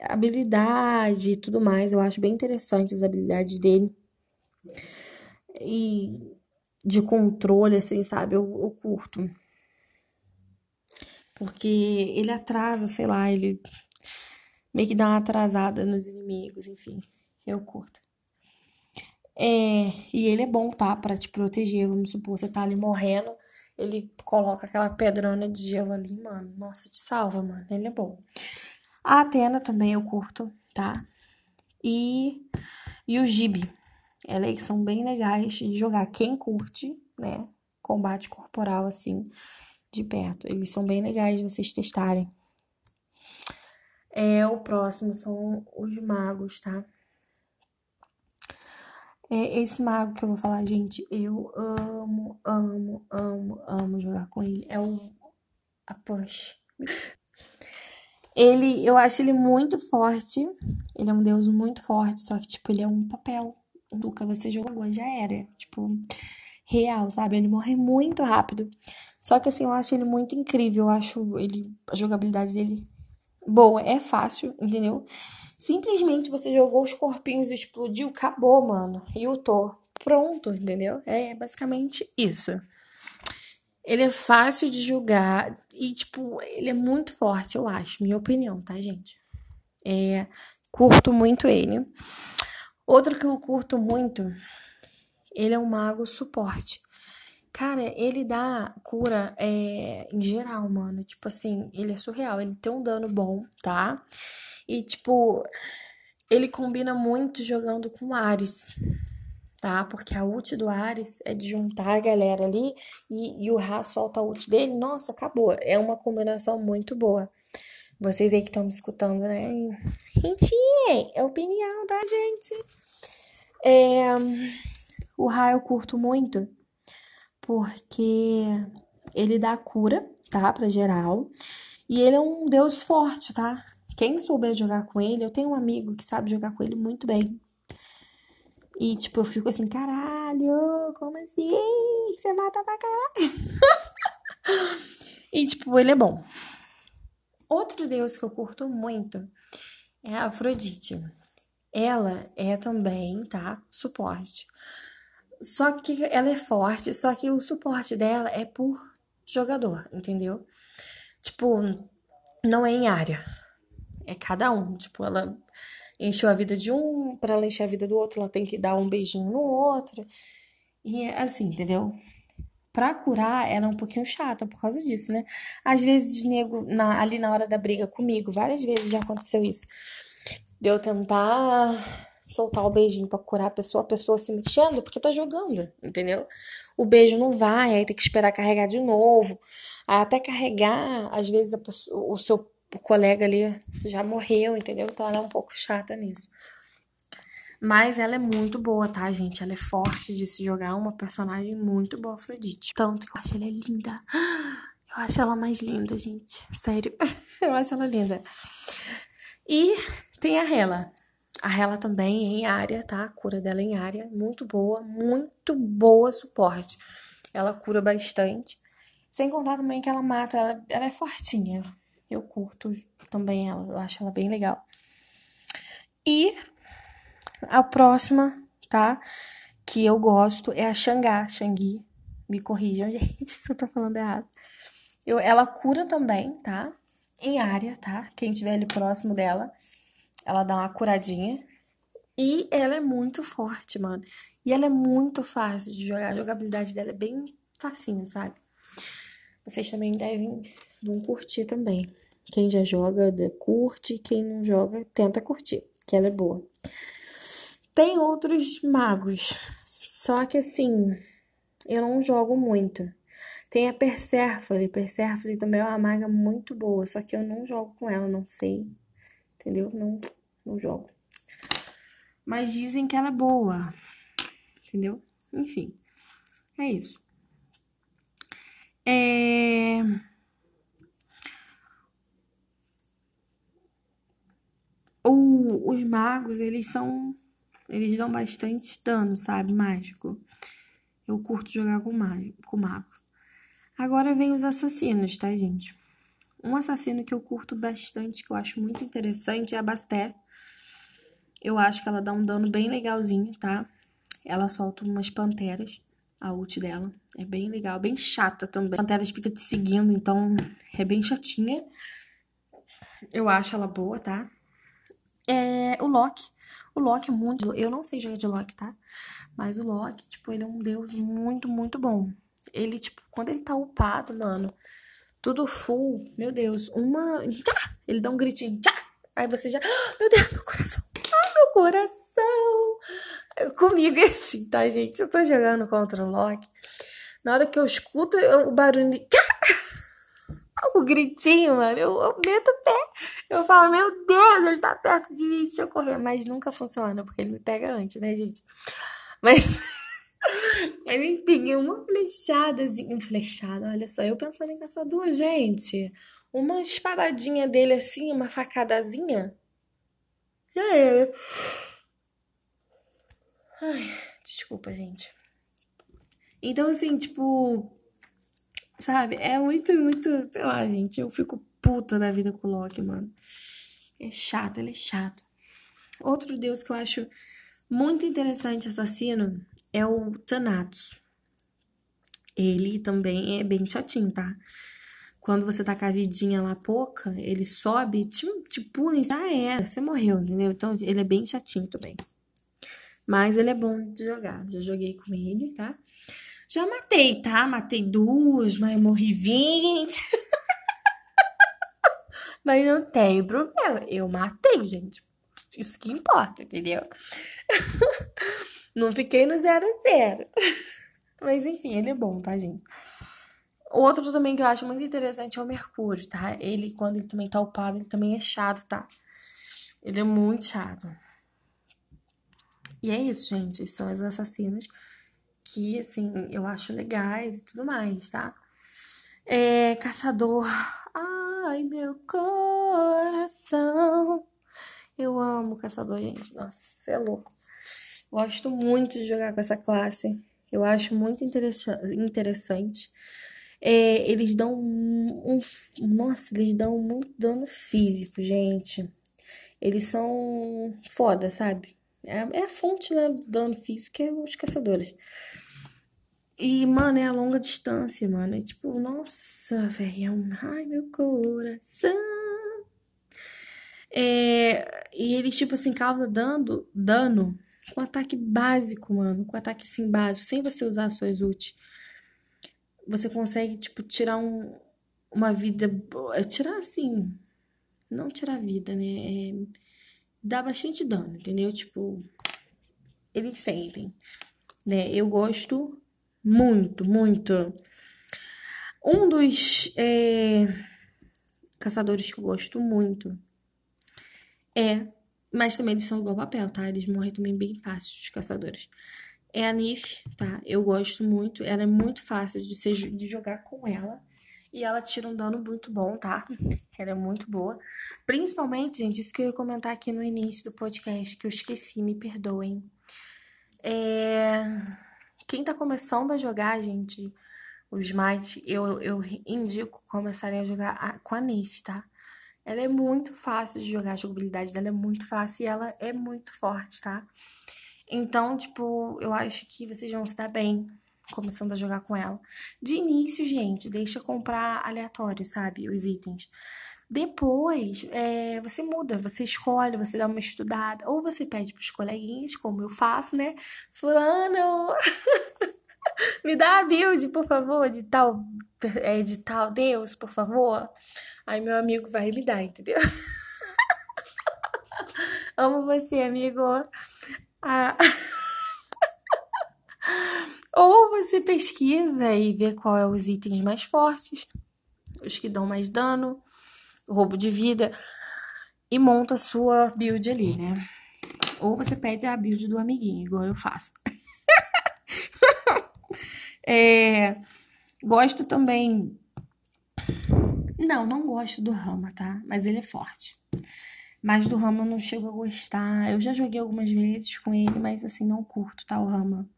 habilidade e tudo mais, eu acho bem interessante as habilidades dele. E de controle, assim, sabe? Eu, eu curto. Porque ele atrasa, sei lá, ele meio que dá uma atrasada nos inimigos, enfim. Eu curto. É, e ele é bom, tá? Pra te proteger. Vamos supor, você tá ali morrendo, ele coloca aquela pedrona de gelo ali, mano. Nossa, te salva, mano. Ele é bom. A Atena também eu curto, tá? E, e o Gibi. Elas são bem legais de jogar. Quem curte, né? Combate corporal, assim, de perto. Eles são bem legais de vocês testarem. É, o próximo são os magos, tá? É, esse mago que eu vou falar, gente, eu amo, amo, amo, amo jogar com ele. É o a Push. Ele, eu acho ele muito forte. Ele é um deus muito forte, só que, tipo, ele é um papel. Nunca você jogou, já era. Tipo, real, sabe? Ele morre muito rápido. Só que assim, eu acho ele muito incrível. Eu acho ele, a jogabilidade dele boa. É fácil, entendeu? Simplesmente você jogou os corpinhos e explodiu, acabou, mano. E eu tô pronto, entendeu? É basicamente isso. Ele é fácil de jogar e, tipo, ele é muito forte, eu acho. Minha opinião, tá, gente? É, curto muito ele. Outro que eu curto muito, ele é um mago suporte. Cara, ele dá cura é, em geral, mano. Tipo assim, ele é surreal. Ele tem um dano bom, tá? E, tipo, ele combina muito jogando com Ares, tá? Porque a ult do Ares é de juntar a galera ali e, e o Ra solta a ult dele. Nossa, acabou. É uma combinação muito boa. Vocês aí que estão me escutando, né? Enfim, é opinião da gente. É, o Ra eu curto muito porque ele dá cura, tá? Pra geral. E ele é um deus forte, tá? Quem souber jogar com ele, eu tenho um amigo que sabe jogar com ele muito bem. E, tipo, eu fico assim, caralho, como assim? Você mata pra caralho. [laughs] e, tipo, ele é bom. Outro deus que eu curto muito é a Afrodite. Ela é também, tá? Suporte. Só que ela é forte, só que o suporte dela é por jogador, entendeu? Tipo, não é em área. É cada um. Tipo, ela encheu a vida de um, para ela encher a vida do outro, ela tem que dar um beijinho no outro. E assim, entendeu? Pra curar, ela é um pouquinho chata por causa disso, né? Às vezes, nego, na, ali na hora da briga comigo, várias vezes já aconteceu isso. De eu tentar soltar o beijinho para curar a pessoa, a pessoa se mexendo porque tá jogando, entendeu? O beijo não vai, aí tem que esperar carregar de novo. Até carregar, às vezes o seu colega ali já morreu, entendeu? Então ela é um pouco chata nisso. Mas ela é muito boa, tá, gente? Ela é forte de se jogar, uma personagem muito boa, Afrodite. Tanto que eu acho ela linda. [gasps] Eu acho ela mais linda, gente. Sério. [laughs] Eu acho ela linda. E tem a Hela. A Hela também é em área, tá? A cura dela é em área. Muito boa, muito boa suporte. Ela cura bastante. Sem contar também que ela mata, ela, ela é fortinha. Eu curto também ela, eu acho ela bem legal. E a próxima, tá? Que eu gosto é a Xangá, Xangui. Me corrijam, [laughs] gente, se eu tô falando errado. Eu, ela cura também, tá? Em área, tá? Quem estiver ali próximo dela. ela dá uma curadinha. E ela é muito forte, mano. E ela é muito fácil de jogar. A jogabilidade dela é bem facinho, sabe? Vocês também devem vão curtir também. Quem já joga, curte. Quem não joga, tenta curtir, que ela é boa. Tem outros magos, só que assim, eu não jogo muito. Tem a Persephone. Persephone também é uma maga muito boa, só que eu não jogo com ela, não sei. Entendeu? Não, não jogo. Mas dizem que ela é boa. Entendeu? Enfim. É isso. É... O, os magos, eles são. Eles dão bastante dano, sabe? Mágico. Eu curto jogar com, mago, com mago. Agora vem os assassinos, tá, gente? Um assassino que eu curto bastante, que eu acho muito interessante, é a Basté. Eu acho que ela dá um dano bem legalzinho, tá? Ela solta umas panteras, a ult dela. É bem legal, bem chata também. As panteras ficam te seguindo, então é bem chatinha. Eu acho ela boa, tá? É o Loki. O Loki é muito. Eu não sei jogar de Loki, tá? Mas o Loki, tipo, ele é um deus muito, muito bom. Ele, tipo, quando ele tá upado, mano, tudo full, meu Deus, uma. Ele dá um gritinho. Aí você já. Meu Deus, meu coração. Ai, meu coração. Comigo é assim, tá, gente? Eu tô jogando contra o Loki. Na hora que eu escuto o barulho de. O gritinho, mano, eu, eu meto o pé. Eu falo, meu Deus, ele tá perto de mim, deixa eu correr. Mas nunca funciona, porque ele me pega antes, né, gente? Mas. [laughs] Mas enfim, uma flechadazinha. Flechada, olha só, eu pensando em caçador, gente. Uma espadadinha dele assim, uma facadazinha. Já era. Ai, desculpa, gente. Então, assim, tipo. Sabe? É muito, muito. Sei lá, gente. Eu fico puta da vida com o Loki, mano. É chato, ele é chato. Outro deus que eu acho muito interessante, assassino, é o Thanatos. Ele também é bem chatinho, tá? Quando você tá com a vidinha lá pouca, ele sobe, te, te pula e ah, é, você morreu, entendeu? Então ele é bem chatinho também. Mas ele é bom de jogar. Já joguei com ele, tá? Já matei, tá? Matei duas, mas morri 20. [laughs] mas não tem problema. Eu matei, gente. Isso que importa, entendeu? [laughs] não fiquei no zero a zero. [laughs] Mas enfim, ele é bom, tá, gente? Outro também que eu acho muito interessante é o Mercúrio, tá? Ele, quando ele também tá upado, ele também é chato, tá? Ele é muito chato. E é isso, gente. Esses são os assassinos que, assim, eu acho legais e tudo mais, tá? É, caçador. Ai, meu coração. Eu amo caçador, gente. Nossa, é louco. Gosto muito de jogar com essa classe. Eu acho muito interessante. É, eles dão um, um, Nossa, eles dão muito dano físico, gente. Eles são foda, sabe? É, é a fonte, né, do dano físico, é os caçadores. E, mano, é a longa distância, mano. É tipo, nossa, velho. É um... Ai, meu coração. É... E eles, tipo assim, causam dano, dano com ataque básico, mano. Com ataque, assim, básico. Sem você usar suas ult. Você consegue, tipo, tirar um... uma vida... É, tirar, assim... Não tirar vida, né? É dá bastante dano, entendeu? Tipo, eles sentem, né? Eu gosto muito, muito. Um dos é, caçadores que eu gosto muito é. Mas também eles são igual papel, tá? Eles morrem também bem fácil, os caçadores. É a Nif, tá? Eu gosto muito. Ela é muito fácil de, ser, de jogar com ela. E ela tira um dano muito bom, tá? [laughs] Ela é muito boa. Principalmente, gente, isso que eu ia comentar aqui no início do podcast, que eu esqueci, me perdoem. É... Quem tá começando a jogar, gente, o Smite, eu, eu indico começarem a jogar a, com a Nif, tá? Ela é muito fácil de jogar, a jogabilidade dela é muito fácil e ela é muito forte, tá? Então, tipo, eu acho que vocês vão se dar bem começando a jogar com ela. De início, gente, deixa comprar aleatório, sabe? Os itens. Depois, é, você muda, você escolhe, você dá uma estudada, ou você pede pros coleguinhas, como eu faço, né? Fulano, [laughs] me dá a build, por favor, de tal, é, de tal Deus, por favor. Aí meu amigo vai me dar, entendeu? [laughs] Amo você, amigo. Ah. [laughs] Ou você pesquisa e vê qual é os itens mais fortes, os que dão mais dano, roubo de vida e monta a sua build ali, né? Ou você pede a build do amiguinho, igual eu faço. [laughs] é, gosto também. Não, não gosto do Rama, tá? Mas ele é forte. Mas do Rama eu não chego a gostar. Eu já joguei algumas vezes com ele, mas assim, não curto, tá? O Rama.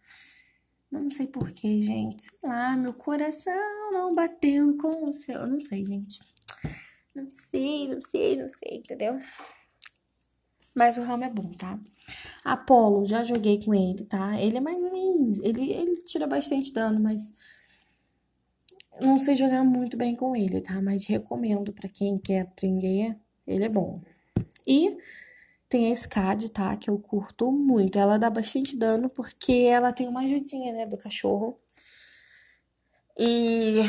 Não sei porquê, gente. Sei lá, meu coração não bateu com o seu. Eu não sei, gente. Não sei, não sei, não sei, entendeu? Mas o Rama é bom, tá? Apolo, já joguei com ele, tá? Ele é mais menos. Ele, ele tira bastante dano, mas. Não sei jogar muito bem com ele, tá? Mas recomendo para quem quer aprender. Ele é bom. E tem a SCAD, tá? Que eu curto muito. Ela dá bastante dano porque ela tem uma ajudinha, né? Do cachorro. E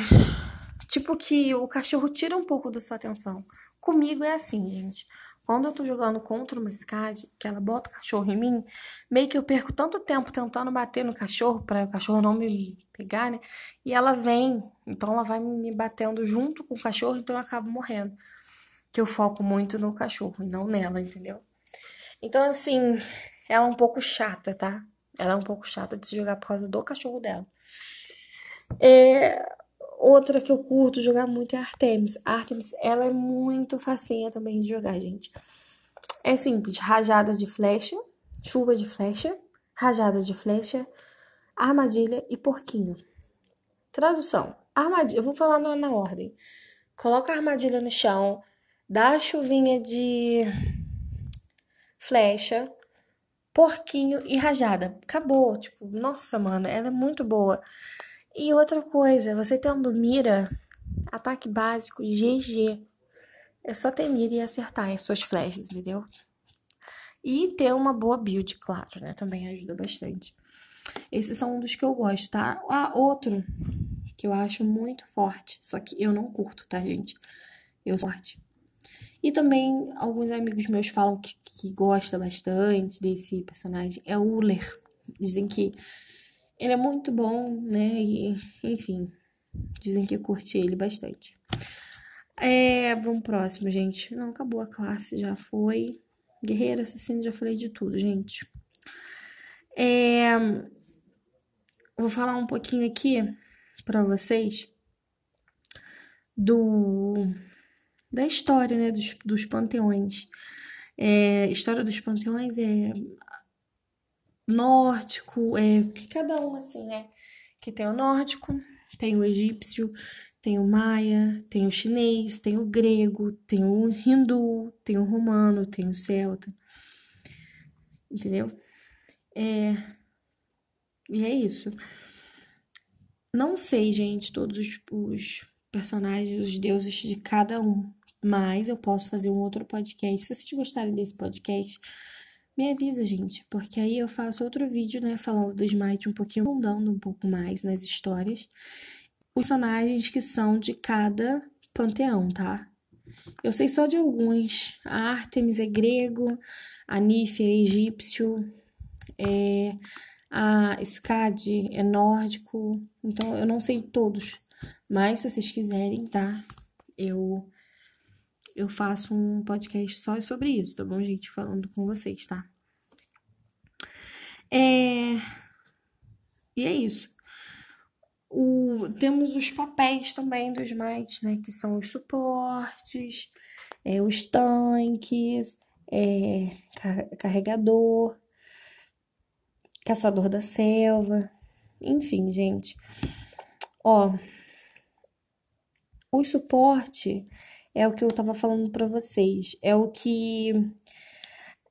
Tipo que o cachorro tira um pouco da sua atenção. Comigo é assim, gente. Quando eu tô jogando contra uma SCAD, que ela bota o cachorro em mim, meio que eu perco tanto tempo tentando bater no cachorro para o cachorro não me pegar, né? E ela vem, então ela vai me batendo junto com o cachorro, então eu acabo morrendo. Que eu foco muito no cachorro e não nela, entendeu? Então, assim, ela é um pouco chata, tá? Ela é um pouco chata de se jogar por causa do cachorro dela. É, Outra que eu curto jogar muito é Artemis. Artemis, ela é muito facinha também de jogar, gente. É simples, rajada de flecha, chuva de flecha, rajada de flecha, armadilha e porquinho. Tradução. Armadilha, eu vou falar na, na ordem. Coloca a armadilha no chão, dá a chuvinha de flecha, porquinho e rajada. Acabou. Tipo, nossa, mano, ela é muito boa. E outra coisa, você tendo mira, ataque básico, GG. É só ter mira e acertar as suas flechas, entendeu? E ter uma boa build, claro, né? Também ajuda bastante. Esses são um dos que eu gosto, tá? Ah, outro que eu acho muito forte, só que eu não curto, tá, gente? Eu sou forte. E também alguns amigos meus falam que, que gostam bastante desse personagem. É o Uller. Dizem que ele é muito bom, né? E, enfim, dizem que curti ele bastante. É, vamos próximo, gente. Não, acabou a classe, já foi. Guerreiro, assassino, já falei de tudo, gente. É, vou falar um pouquinho aqui para vocês do da história, né, dos, dos panteões. É, história dos panteões é nórdico, é, que cada um assim, né? Que tem o nórdico, tem o egípcio, tem o maia, tem o chinês, tem o grego, tem o hindu, tem o romano, tem o celta. Entendeu? É... E é isso. Não sei, gente, todos os, os personagens, os deuses de cada um. Mas eu posso fazer um outro podcast. Se vocês gostarem desse podcast, me avisa, gente, porque aí eu faço outro vídeo, né, falando do Smite um pouquinho, fundando um pouco mais nas histórias, os personagens que são de cada panteão, tá? Eu sei só de alguns. A Artemis é grego, a Nif é egípcio, é, a Skad é nórdico, então eu não sei todos. Mas se vocês quiserem, tá? Eu eu faço um podcast só sobre isso, tá bom, gente? Falando com vocês, tá? É... E é isso. O... Temos os papéis também dos mites, né? Que são os suportes, é, os tanques, é, carregador, caçador da selva. Enfim, gente. Ó, o suporte é o que eu tava falando para vocês. É o que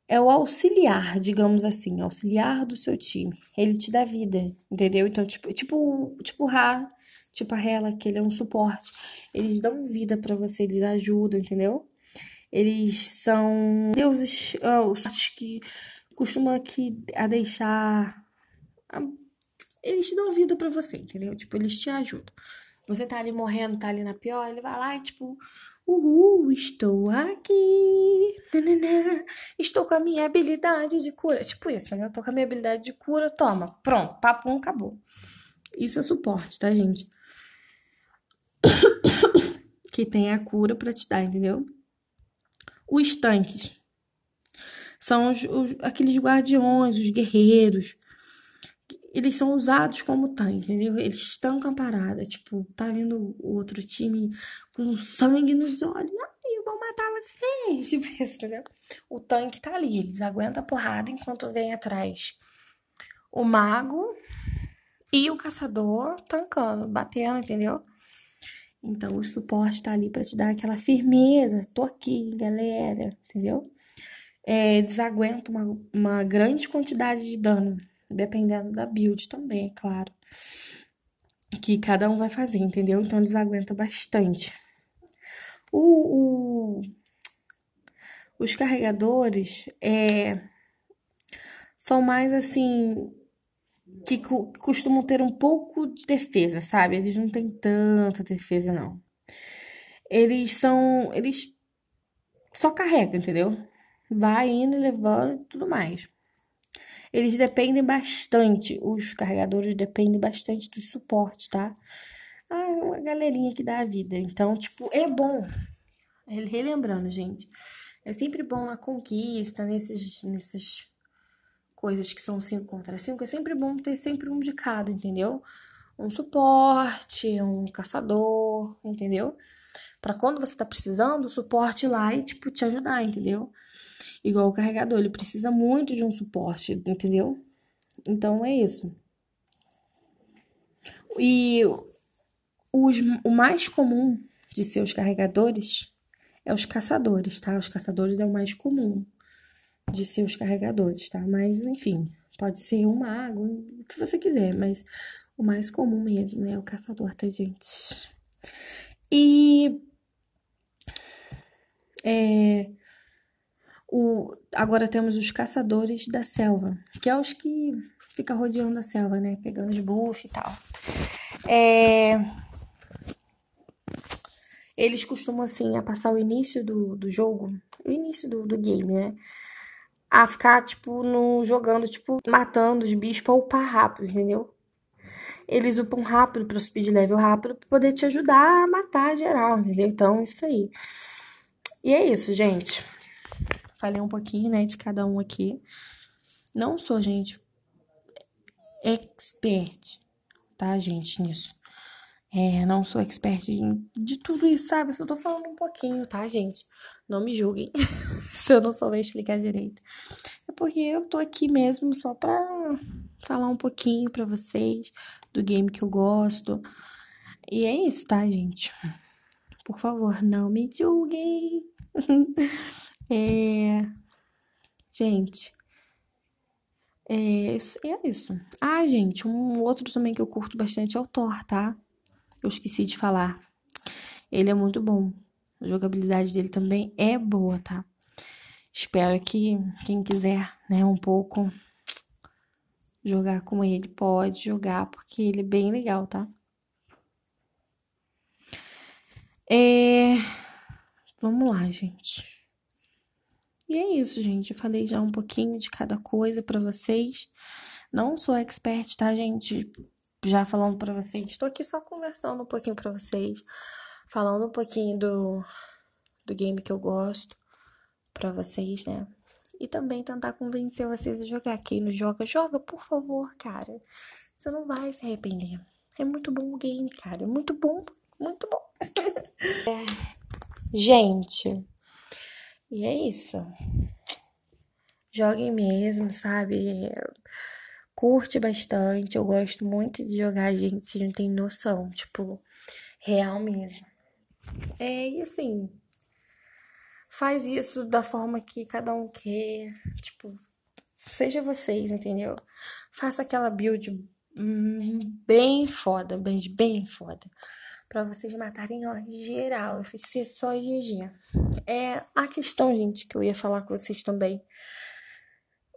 é o auxiliar, digamos assim, auxiliar do seu time. Ele te dá vida, entendeu? Então, tipo, tipo, tipo Ra, Tipo a Hela, que ele é um suporte. Eles dão vida para você, eles ajudam, entendeu? Eles são deuses oh, que costumam aqui a deixar. Eles te dão vida para você, entendeu? Tipo, eles te ajudam. Você tá ali morrendo, tá ali na pior, ele vai lá e tipo, Uhul, estou aqui. Estou com a minha habilidade de cura. Tipo isso, né? Eu tô com a minha habilidade de cura, toma. Pronto, papo acabou. Isso é suporte, tá, gente? [coughs] que tem a cura para te dar, entendeu? Os tanques são os, os, aqueles guardiões, os guerreiros. Eles são usados como tanque, entendeu? Eles estão a parada. Tipo, tá vendo o outro time com sangue nos olhos. Ai, eu vou matar vocês. [laughs] Tipo isso, entendeu? O tanque tá ali. Eles aguentam a porrada enquanto vem atrás o mago e o caçador tancando, batendo, entendeu? Então, o suporte tá ali para te dar aquela firmeza. Tô aqui, galera, entendeu? É, eles aguentam uma, uma grande quantidade de dano, dependendo da build também, é claro. Que cada um vai fazer, entendeu? Então, eles aguentam bastante. O, o os carregadores é, são mais assim que costumam ter um pouco de defesa, sabe? Eles não têm tanta defesa, não. Eles são. Eles só carregam, entendeu? Vai indo, levando tudo mais. Eles dependem bastante, os carregadores dependem bastante do suporte, tá? Ah, é uma galerinha que dá a vida. Então, tipo, é bom. Relembrando, gente. É sempre bom na conquista, nesses, nesses coisas que são 5 contra 5, é sempre bom ter sempre um de cada, entendeu? Um suporte, um caçador, entendeu? Para quando você tá precisando, o suporte lá e, tipo, te ajudar, entendeu? Igual o carregador, ele precisa muito de um suporte, entendeu? Então é isso. E os, o mais comum de seus carregadores é os caçadores, tá? Os caçadores é o mais comum de seus carregadores, tá? Mas, enfim, pode ser um mago, o que você quiser, mas o mais comum mesmo é o caçador, tá, gente? E. É, o, agora temos os caçadores da selva, que é os que ficam rodeando a selva, né? Pegando os buff e tal. É, eles costumam, assim, a passar o início do, do jogo, o início do, do game, né? a ficar, tipo, no, jogando, tipo, matando os bichos pra upar rápido, entendeu? Eles upam rápido pra subir de level rápido pra poder te ajudar a matar geral, entendeu? Então, isso aí. E é isso, gente. Falei um pouquinho, né, de cada um aqui. Não sou, gente, expert, tá, gente, nisso. É, não sou expert de, de tudo isso, sabe? Eu só tô falando um pouquinho, tá, gente? Não me julguem [laughs] se eu não souber explicar direito. É porque eu tô aqui mesmo só pra falar um pouquinho pra vocês do game que eu gosto. E é isso, tá, gente? Por favor, não me julguem. [laughs] é... Gente, é isso, é isso. Ah, gente, um outro também que eu curto bastante é o Thor, tá? Eu esqueci de falar. Ele é muito bom. A jogabilidade dele também é boa, tá? Espero que quem quiser, né, um pouco jogar com ele, pode jogar, porque ele é bem legal, tá? É... Vamos lá, gente. E é isso, gente. Eu falei já um pouquinho de cada coisa para vocês. Não sou expert, tá, gente? já falando para vocês. Estou aqui só conversando um pouquinho para vocês, falando um pouquinho do, do game que eu gosto para vocês, né? E também tentar convencer vocês a jogar. Quem não joga, joga, por favor, cara. Você não vai se arrepender. É muito bom o game, cara. É muito bom, muito bom. [laughs] é. Gente, e é isso. Joguem mesmo, sabe? curte bastante. Eu gosto muito de jogar, gente, vocês não tem noção. Tipo, real mesmo. É, e assim, faz isso da forma que cada um quer. Tipo, seja vocês, entendeu? Faça aquela build hum, bem foda, bem, bem foda. Pra vocês matarem, ó, geral. Eu fiz ser só GG. É a questão, gente, que eu ia falar com vocês também.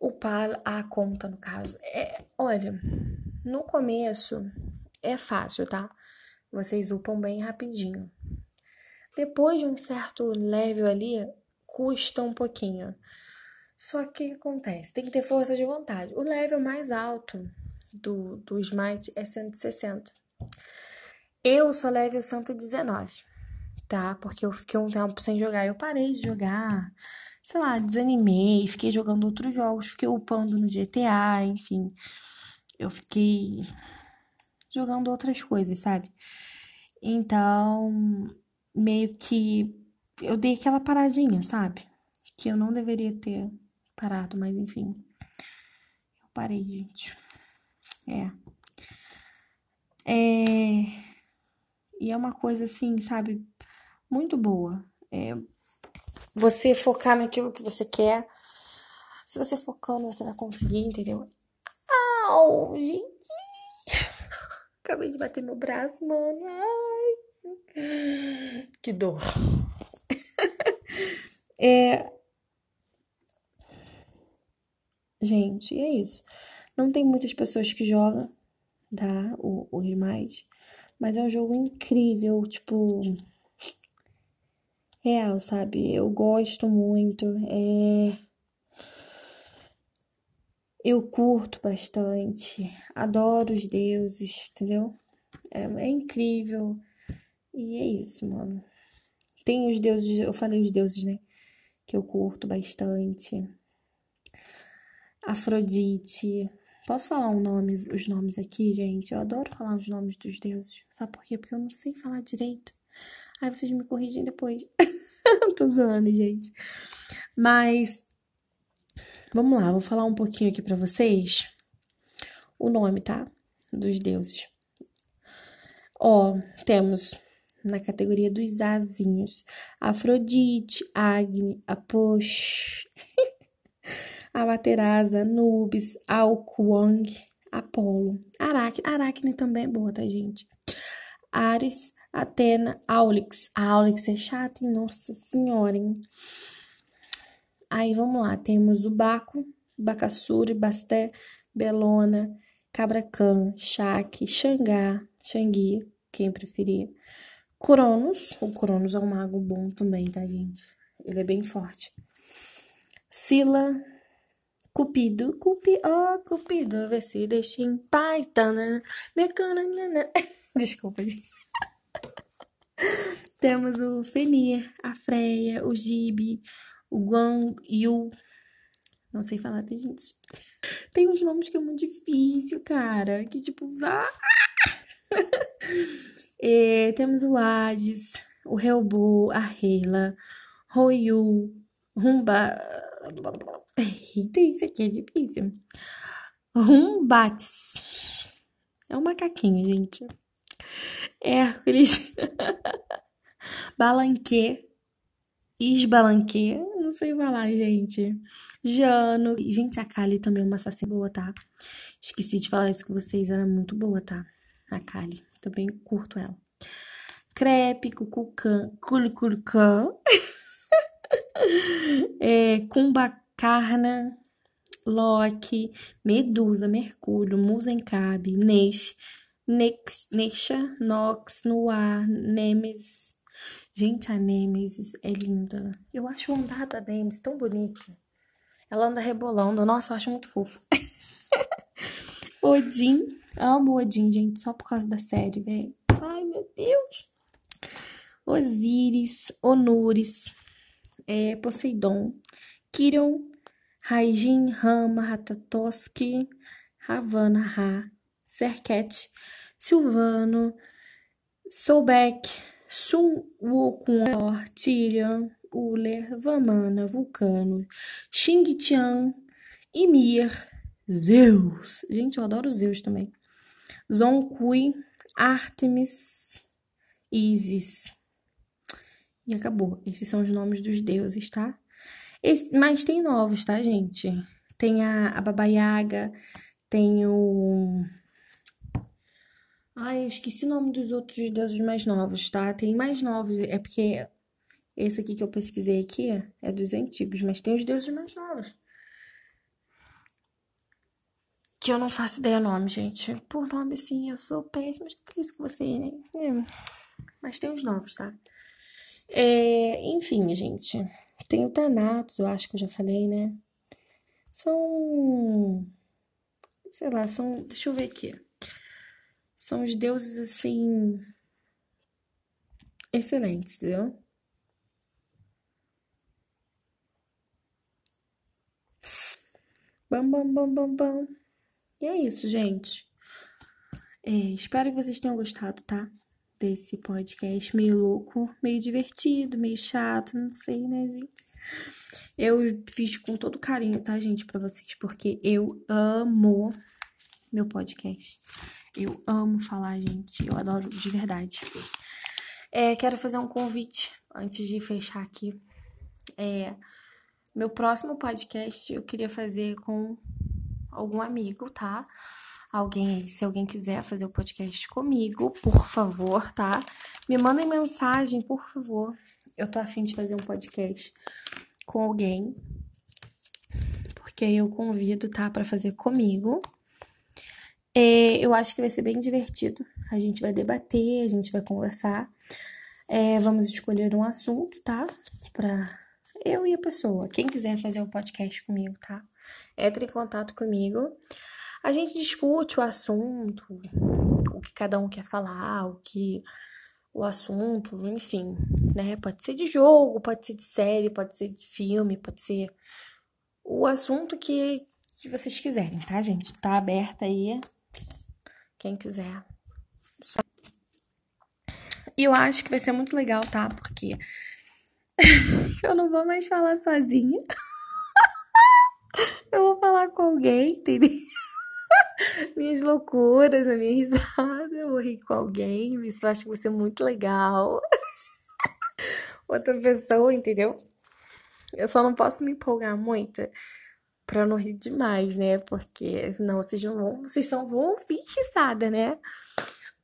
Upar a conta, no caso. É, olha, no começo é fácil, tá? Vocês upam bem rapidinho. Depois de um certo level ali, custa um pouquinho. Só que o que acontece? Tem que ter força de vontade. O level mais alto do, do Smite é 160. Eu sou level 119, tá? Porque eu fiquei um tempo sem jogar. Eu parei de jogar, sei lá, desanimei, fiquei jogando outros jogos, fiquei upando no GTA, enfim. Eu fiquei jogando outras coisas, sabe? Então, meio que eu dei aquela paradinha, sabe? Que eu não deveria ter parado, mas enfim. Eu parei, gente. É. É. E é uma coisa assim, sabe? Muito boa. É você focar naquilo que você quer. Se você focando, você vai conseguir, entendeu? Au, gente. [laughs] Acabei de bater meu braço, mano. Ai. Que dor. [laughs] é. Gente, é isso. Não tem muitas pessoas que jogam, tá? O, o Remite. Mas é um jogo incrível, tipo. Real, sabe? Eu gosto muito. É. Eu curto bastante. Adoro os deuses, entendeu? É, é incrível. E é isso, mano. Tem os deuses, eu falei os deuses, né? Que eu curto bastante. Afrodite. Posso falar um os nomes aqui, gente? Eu adoro falar os nomes dos deuses. Sabe por quê? Porque eu não sei falar direito. Aí vocês me corrigem depois. [laughs] Tô zoando, gente. Mas vamos lá, vou falar um pouquinho aqui para vocês o nome, tá? Dos deuses. Ó, temos na categoria dos azinhos. Afrodite, Agni, Aposh, [laughs] Amaterasu, Anubis, Alquang, Apolo, Aracne. Aracne também é boa, tá, gente? Ares, Atena, Aulix. Aulix é chata, hein? Nossa senhora, hein? Aí, vamos lá. Temos o Baco, Bacassuri, Basté, Belona, Cabracan, Shaq, Xangá, Xangui, quem preferir. Cronos, o Cronos é um mago bom também, tá, gente? Ele é bem forte. Sila, Cupido, Cupi, oh, Cupido, vê se deixa em paz, tanana, mecanana. [laughs] Desculpa, gente. [laughs] Temos o Fenir, a Freya, o Gibi, o Guan Yu. Não sei falar, tá, gente? Tem uns nomes que é muito difícil, cara. Que tipo, ah! [laughs] E temos o Hades, o Helbu, a Hela, Royu, Rumba. Eita, isso aqui é difícil. Rumbats. É um macaquinho, gente. Hércules. [laughs] Balanque. Isbalanque. Não sei falar, gente. Jano. Gente, a Kali também é uma assassina boa, tá? Esqueci de falar isso com vocês. Ela é muito boa, tá? A Kali. Também curto ela. Crepe, cucucã, culicurcã. [laughs] é, cumbacarna, Loki, Medusa, Mercúrio, Musencabe, Neish, Nex, Neixa, Nox, Noir, Nemes. Gente, a Nemes é linda. Eu acho o andar da Nemes tão bonito. Ela anda rebolando. Nossa, eu acho muito fofo. [laughs] Odin. Amo Odin, gente, só por causa da série, velho. Ai, meu Deus. Osíris, Onures, é, Poseidon, Kiron, Raijin, Rama, Ratatoski, Ravana, Ra, Serket, Silvano, Sobek, Sun Wukun, Tyrion, Uller, Vamana, Vulcano, Xingtian, Ymir, Zeus. Gente, eu adoro Zeus também. Zonkui, Artemis, Isis. E acabou. Esses são os nomes dos deuses, tá? Esse, mas tem novos, tá, gente? Tem a, a Baba Yaga, tem o Ai, eu esqueci o nome dos outros deuses mais novos, tá? Tem mais novos. É porque esse aqui que eu pesquisei aqui é dos antigos, mas tem os deuses mais novos. Que eu não faço ideia nome, gente. Por nome, sim, eu sou péssima. Já falei isso com vocês, né? É. Mas tem os novos, tá? É, enfim, gente. Tem o Thanatos, eu acho que eu já falei, né? São. Sei lá, são. Deixa eu ver aqui. São os deuses assim. Excelentes, entendeu? Bam, bam, bam, bam, bam. E é isso, gente. É, espero que vocês tenham gostado, tá? Desse podcast meio louco, meio divertido, meio chato, não sei, né, gente? Eu fiz com todo carinho, tá, gente, para vocês, porque eu amo meu podcast. Eu amo falar, gente. Eu adoro de verdade. É, quero fazer um convite antes de fechar aqui. É, meu próximo podcast eu queria fazer com algum amigo, tá? Alguém, se alguém quiser fazer o podcast comigo, por favor, tá? Me mandem mensagem, por favor. Eu tô afim de fazer um podcast com alguém. Porque eu convido, tá? Pra fazer comigo. É, eu acho que vai ser bem divertido. A gente vai debater, a gente vai conversar. É, vamos escolher um assunto, tá? Pra eu e a pessoa. Quem quiser fazer o podcast comigo, tá? Entre em contato comigo. A gente discute o assunto, o que cada um quer falar, o que o assunto, enfim, né? Pode ser de jogo, pode ser de série, pode ser de filme, pode ser o assunto que, que vocês quiserem, tá, gente? Tá aberta aí. Quem quiser. Só... E eu acho que vai ser muito legal, tá? Porque [laughs] eu não vou mais falar sozinha. [laughs] eu vou falar com alguém, entendeu? Minhas loucuras, a minha risada, eu vou rir com alguém. Isso eu acho que vai ser muito legal. [laughs] Outra pessoa, entendeu? Eu só não posso me empolgar muito pra não rir demais, né? Porque senão vocês não vão, vocês só vão ouvir risada, né?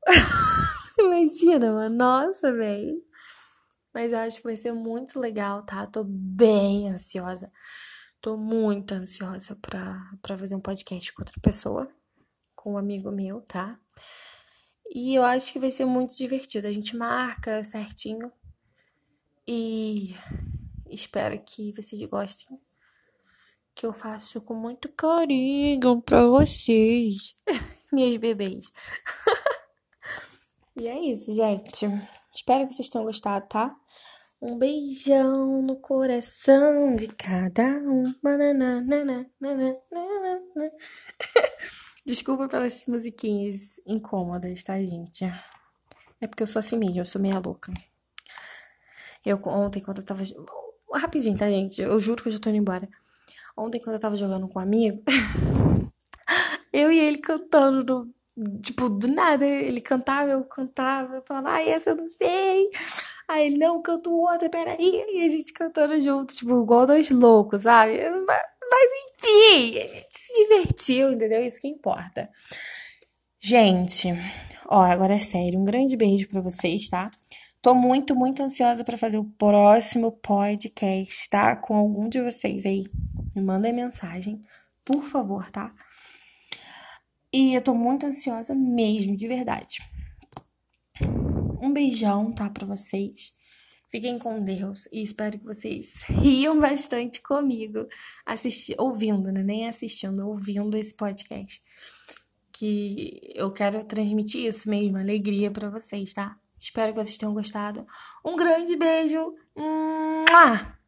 [laughs] Imagina, mano. Nossa, velho. Mas eu acho que vai ser muito legal, tá? Tô bem ansiosa. Tô muito ansiosa pra, pra fazer um podcast com outra pessoa, com um amigo meu, tá? E eu acho que vai ser muito divertido. A gente marca certinho. E espero que vocês gostem. Que eu faço com muito carinho pra vocês, [laughs] minhas bebês. [laughs] e é isso, gente. Espero que vocês tenham gostado, tá? Um beijão no coração de cada um. [laughs] Desculpa pelas musiquinhas incômodas, tá, gente? É porque eu sou assim mesmo, eu sou meia louca. Eu ontem, quando eu tava. Rapidinho, tá, gente? Eu juro que eu já tô indo embora. Ontem, quando eu tava jogando com um amigo, [laughs] eu e ele cantando no Tipo, do nada, ele cantava, eu cantava, eu falava, ai, essa eu não sei. Aí ele, não, canto outra, peraí. E a gente cantando junto, tipo, igual dois loucos, sabe? Mas, enfim, a gente se divertiu, entendeu? Isso que importa. Gente, ó, agora é sério, um grande beijo para vocês, tá? Tô muito, muito ansiosa para fazer o próximo podcast, tá? Com algum de vocês aí. Me mandem mensagem, por favor, tá? E eu tô muito ansiosa mesmo, de verdade. Um beijão, tá, pra vocês. Fiquem com Deus e espero que vocês [laughs] riam bastante comigo, assisti ouvindo, né? Nem assistindo, ouvindo esse podcast. Que eu quero transmitir isso mesmo, alegria para vocês, tá? Espero que vocês tenham gostado. Um grande beijo. Mua!